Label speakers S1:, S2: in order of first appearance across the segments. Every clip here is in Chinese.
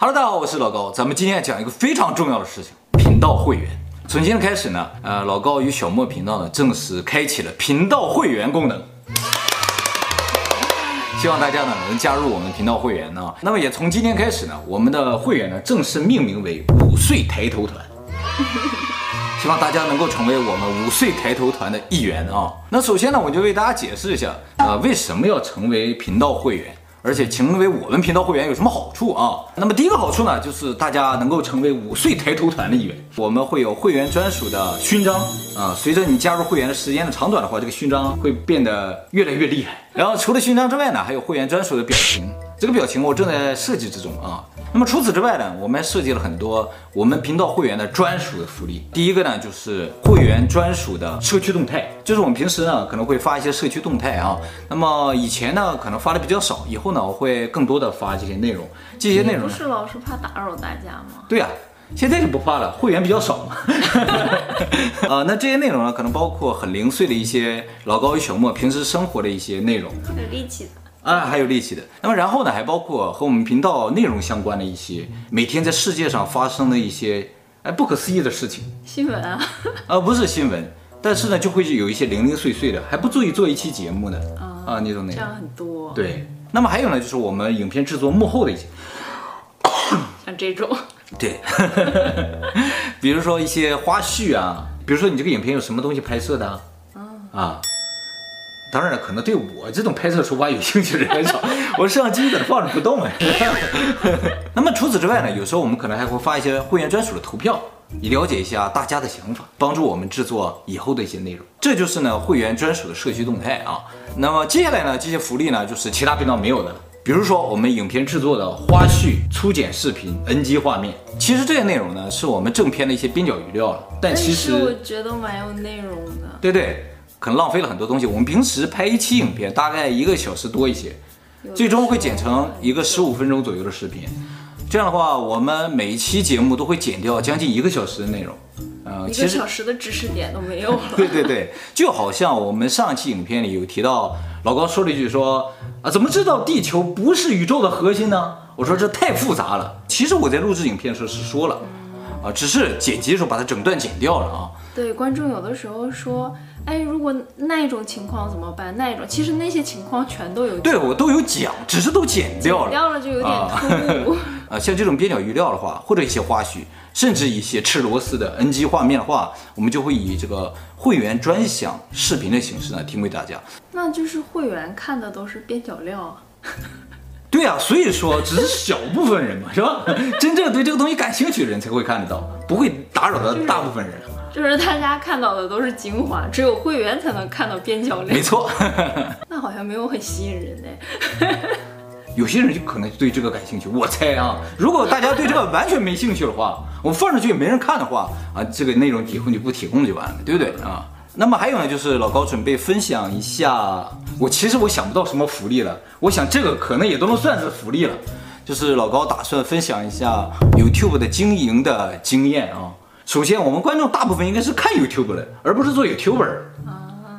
S1: Hello，大家好，我是老高。咱们今天讲一个非常重要的事情，频道会员。从今天开始呢，呃，老高与小莫频道呢正式开启了频道会员功能。希望大家呢能加入我们频道会员呢。那么也从今天开始呢，我们的会员呢正式命名为五岁抬头团。希望大家能够成为我们五岁抬头团的一员啊。那首先呢，我就为大家解释一下，呃，为什么要成为频道会员。而且成为我们频道会员有什么好处啊？那么第一个好处呢，就是大家能够成为五岁抬头团的一员。我们会有会员专属的勋章啊，随着你加入会员的时间的长短的话，这个勋章会变得越来越厉害。然后除了勋章之外呢，还有会员专属的表情。这个表情我正在设计之中啊。那么除此之外呢，我们还设计了很多我们频道会员的专属的福利。第一个呢，就是会员专属的社区动态，就是我们平时呢可能会发一些社区动态啊。那么以前呢可能发的比较少，以后呢我会更多的发这些内容。这些内容
S2: 不是老是怕打扰大家吗？
S1: 对呀、啊，现在就不怕了，会员比较少嘛。啊，那这些内容呢，可能包括很零碎的一些老高与小莫平时生活的一些内容，
S2: 有力气的。
S1: 啊，还有力气的。那么然后呢，还包括和我们频道内容相关的一些每天在世界上发生的一些哎不可思议的事情。
S2: 新闻啊？
S1: 啊，不是新闻，但是呢，就会有一些零零碎碎的，还不足以做一期节目的啊，啊那种内容。
S2: 这样很多。
S1: 对。那么还有呢，就是我们影片制作幕后的一些，
S2: 像这种。
S1: 对。比如说一些花絮啊，比如说你这个影片有什么东西拍摄的啊？啊。当然了，可能对我这种拍摄手法有兴趣的人很少，我摄像机在那放着不动哎。那么除此之外呢，有时候我们可能还会发一些会员专属的投票，以了解一下大家的想法，帮助我们制作以后的一些内容。这就是呢会员专属的社区动态啊。那么接下来呢，这些福利呢，就是其他频道没有的，比如说我们影片制作的花絮、粗剪视频、NG 画面。其实这些内容呢，是我们正片的一些边角余料了，但其实
S2: 我觉得蛮有内容的。
S1: 对对。可能浪费了很多东西。我们平时拍一期影片大概一个小时多一些，最终会剪成一个十五分钟左右的视频。这样的话，我们每一期节目都会剪掉将近一个小时的内容。
S2: 呃，一个小时的知识点都没有了。
S1: 对对对，就好像我们上期影片里有提到，老高说了一句说啊，怎么知道地球不是宇宙的核心呢？我说这太复杂了。其实我在录制影片的时候是说了，啊，只是剪辑的时候把它整段剪掉了啊。
S2: 对，观众有的时候说。哎，如果那一种情况怎么办？那一种其实那些情况全都有，
S1: 对我都有讲，只是都剪掉了，
S2: 剪掉了就有点突兀啊，
S1: 啊。像这种边角余料的话，或者一些花絮，甚至一些吃螺丝的 NG 画面的话，我们就会以这个会员专享视频的形式呢提供给大家。
S2: 那就是会员看的都是边角料啊。
S1: 对啊，所以说只是小部分人嘛，是吧？真正对这个东西感兴趣的人才会看得到，不会打扰到大部分人。就是
S2: 就是大家看到的都是精华，只有会员才能看到边角料。
S1: 没错，
S2: 那好像没有很吸引人呢。
S1: 有些人就可能对这个感兴趣，我猜啊。如果大家对这个完全没兴趣的话，我放上去也没人看的话啊，这个内容以后就不提供就完了，对不对啊？那么还有呢，就是老高准备分享一下，我其实我想不到什么福利了，我想这个可能也都能算是福利了，就是老高打算分享一下 YouTube 的经营的经验啊。首先，我们观众大部分应该是看 YouTube 的，而不是做 YouTuber，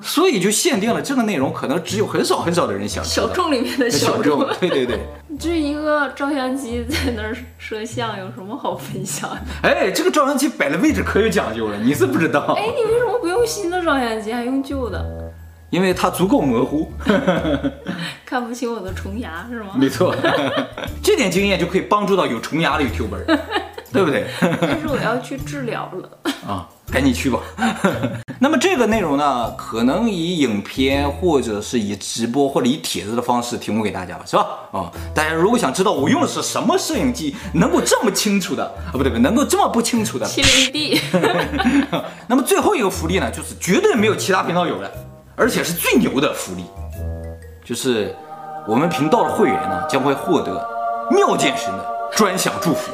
S1: 所以就限定了这个内容，可能只有很少很少的人想知道。
S2: 小众里面的小众，
S1: 对对对。
S2: 就 一个照相机在那儿摄像，有什么好分享的？
S1: 哎，这个照相机摆的位置可有讲究了，你是不知道。
S2: 哎，你为什么不用新的照相机，还用旧的？
S1: 因为它足够模糊，
S2: 看不清我的虫牙是吗？
S1: 没错，这点经验就可以帮助到有虫牙的 YouTuber。对不对？
S2: 但是我要去治疗了
S1: 啊，赶紧去吧。那么这个内容呢，可能以影片或者是以直播或者以帖子的方式提供给大家吧，是吧？啊，大家如果想知道我用的是什么摄影机，能够这么清楚的啊，不对不对，能够这么不清楚的
S2: 七零 D。
S1: 那么最后一个福利呢，就是绝对没有其他频道有的，而且是最牛的福利，就是我们频道的会员呢将会获得妙见神的。专享祝福，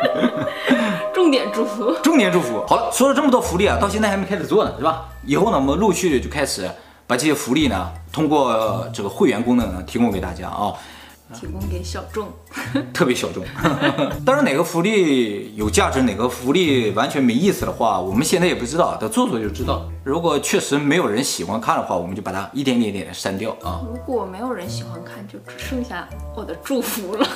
S2: 重点祝福，
S1: 重点祝福。好了，说了这么多福利啊，到现在还没开始做呢，是吧？以后呢，我们陆续就开始把这些福利呢，通过这个会员功能呢，提供给大家啊。
S2: 提供给小众，
S1: 特别小众。当然，哪个福利有价值，哪个福利完全没意思的话，我们现在也不知道，等做做就知道。如果确实没有人喜欢看的话，我们就把它一点点点删掉啊。
S2: 如果没有人喜欢看，就只剩下我的祝福了。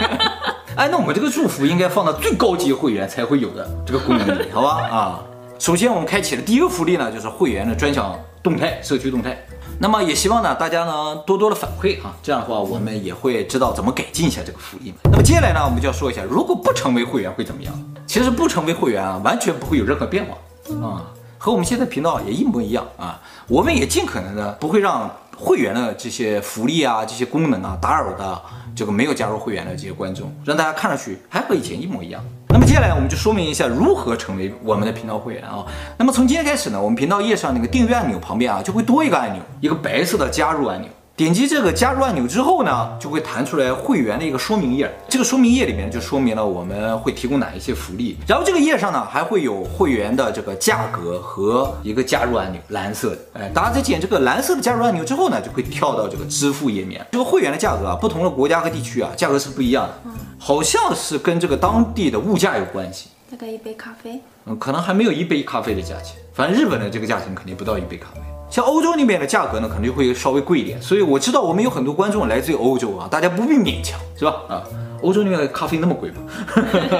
S1: 哎，那我们这个祝福应该放到最高级会员才会有的这个功能里，好吧？啊，首先我们开启的第一个福利呢，就是会员的专享动态，社区动态。那么也希望呢，大家呢多多的反馈啊，这样的话我们也会知道怎么改进一下这个福利。那么接下来呢，我们就要说一下，如果不成为会员会怎么样？其实不成为会员啊，完全不会有任何变化啊，和我们现在频道也一模一样啊。我们也尽可能的不会让会员的这些福利啊、这些功能啊打扰的这个没有加入会员的这些观众，让大家看上去还和以前一模一样。那么接下来我们就说明一下如何成为我们的频道会员啊。那么从今天开始呢，我们频道页上那个订阅按钮旁边啊，就会多一个按钮，一个白色的加入按钮。点击这个加入按钮之后呢，就会弹出来会员的一个说明页。这个说明页里面就说明了我们会提供哪一些福利。然后这个页上呢，还会有会员的这个价格和一个加入按钮，蓝色的。哎，大家在点这个蓝色的加入按钮之后呢，就会跳到这个支付页面。这个会员的价格啊，不同的国家和地区啊，价格是不一样的。好像是跟这个当地的物价有关系。
S2: 大概一杯咖啡，
S1: 嗯，可能还没有一杯咖啡的价钱。反正日本的这个价钱肯定不到一杯咖啡。像欧洲那边的价格呢，可能就会稍微贵一点，所以我知道我们有很多观众来自于欧洲啊，大家不必勉强，是吧？啊，欧洲那边的咖啡那么贵吗？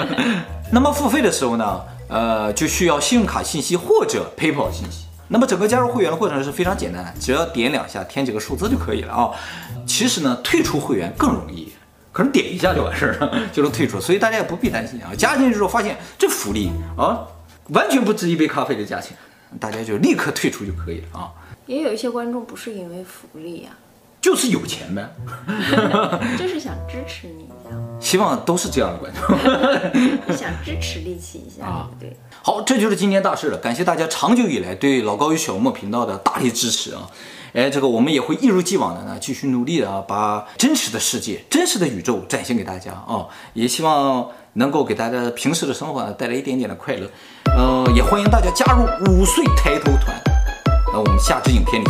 S1: 那么付费的时候呢，呃，就需要信用卡信息或者 PayPal 信息。那么整个加入会员的过程是非常简单的，只要点两下，填几个数字就可以了啊。其实呢，退出会员更容易，可能点一下就完事儿了，就能退出，所以大家也不必担心啊。加进去之后发现这福利啊，完全不值一杯咖啡的价钱。大家就立刻退出就可以了啊！
S2: 也有一些观众不是因为福利呀、啊，
S1: 就是有钱呗，
S2: 就是想支持你
S1: 希望都是这样的观众，
S2: 想支持力气一下啊！对，
S1: 好，这就是今天大事了。感谢大家长久以来对老高与小莫频道的大力支持啊！哎，这个我们也会一如既往的呢，继续努力的啊，把真实的世界、真实的宇宙展现给大家啊！也希望能够给大家平时的生活呢带来一点点的快乐。呃，也欢迎大家加入五岁抬头团。那我们下支影片里